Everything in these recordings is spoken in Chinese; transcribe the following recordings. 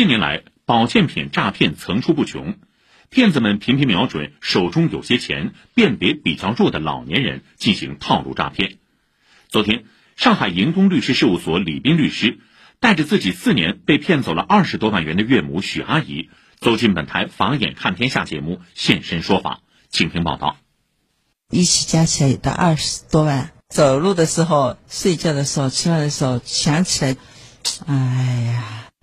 近年来，保健品诈骗层出不穷，骗子们频频瞄准手中有些钱、辨别比较弱的老年人进行套路诈骗。昨天，上海盈东律师事务所李斌律师带着自己四年被骗走了二十多万元的岳母许阿姨，走进本台《法眼看天下》节目现身说法，请听报道。一起加起来有到二十多万。走路的时候、睡觉的时候、吃饭的时候，想起来，哎呀！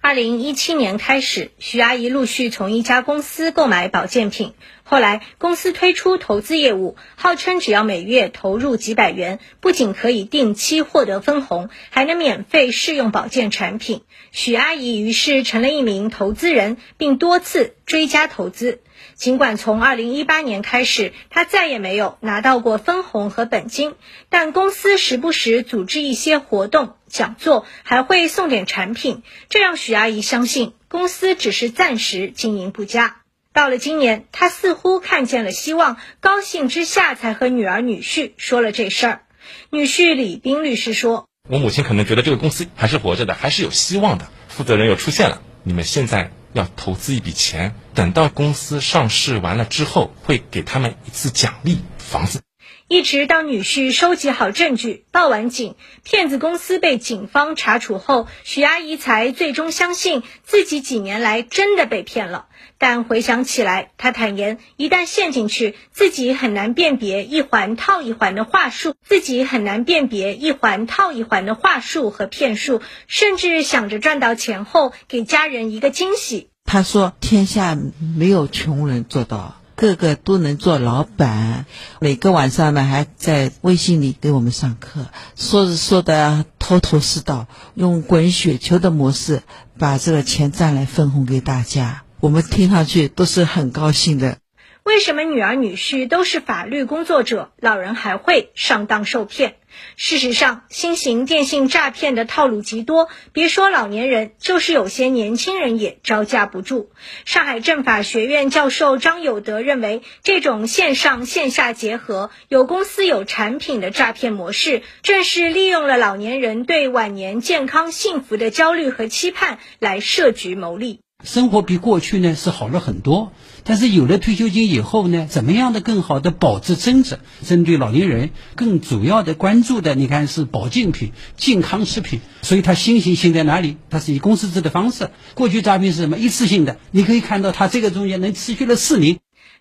二零一七年开始，徐阿姨陆续从一家公司购买保健品。后来，公司推出投资业务，号称只要每月投入几百元，不仅可以定期获得分红，还能免费试用保健产品。许阿姨于是成了一名投资人，并多次追加投资。尽管从二零一八年开始，她再也没有拿到过分红和本金，但公司时不时组织一些活动、讲座，还会送点产品，这让许阿姨相信公司只是暂时经营不佳。到了今年，她似乎看见了希望，高兴之下才和女儿、女婿说了这事儿。女婿李斌律师说：“我母亲可能觉得这个公司还是活着的，还是有希望的。负责人又出现了，你们现在。”要投资一笔钱，等到公司上市完了之后，会给他们一次奖励房子。一直到女婿收集好证据、报完警，骗子公司被警方查处后，许阿姨才最终相信自己几年来真的被骗了。但回想起来，她坦言，一旦陷进去，自己很难辨别一环套一环的话术，自己很难辨别一环套一环的话术和骗术，甚至想着赚到钱后给家人一个惊喜。他说：“天下没有穷人做到。”个个都能做老板，每个晚上呢还在微信里给我们上课，说是说的头头是道，用滚雪球的模式把这个钱赚来分红给大家，我们听上去都是很高兴的。为什么女儿女婿都是法律工作者，老人还会上当受骗？事实上，新型电信诈骗的套路极多，别说老年人，就是有些年轻人也招架不住。上海政法学院教授张有德认为，这种线上线下结合、有公司有产品的诈骗模式，正是利用了老年人对晚年健康幸福的焦虑和期盼来设局谋利。生活比过去呢是好了很多，但是有了退休金以后呢，怎么样的更好的保值增值？针对老年人，更主要的关注的，你看是保健品、健康食品。所以它新型性在哪里？它是以公司制的方式。过去诈骗是什么？一次性的，你可以看到它这个中间能持续了四年。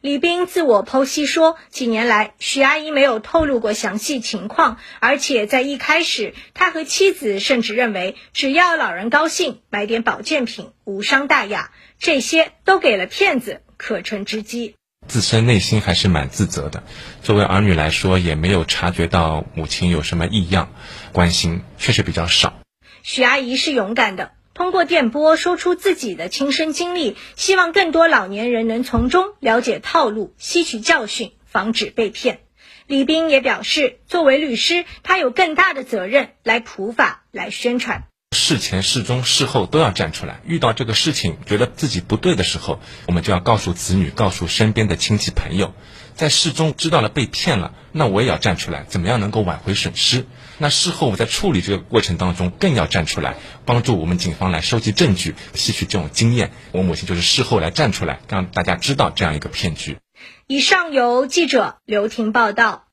李斌自我剖析说，几年来，许阿姨没有透露过详细情况，而且在一开始，他和妻子甚至认为，只要老人高兴，买点保健品无伤大雅，这些都给了骗子可乘之机。自身内心还是蛮自责的，作为儿女来说，也没有察觉到母亲有什么异样，关心确实比较少。许阿姨是勇敢的。通过电波说出自己的亲身经历，希望更多老年人能从中了解套路、吸取教训，防止被骗。李斌也表示，作为律师，他有更大的责任来普法、来宣传。事前、事中、事后都要站出来。遇到这个事情，觉得自己不对的时候，我们就要告诉子女、告诉身边的亲戚朋友。在事中知道了被骗了，那我也要站出来，怎么样能够挽回损失？那事后我在处理这个过程当中，更要站出来，帮助我们警方来收集证据，吸取这种经验。我母亲就是事后来站出来，让大家知道这样一个骗局。以上由记者刘婷报道。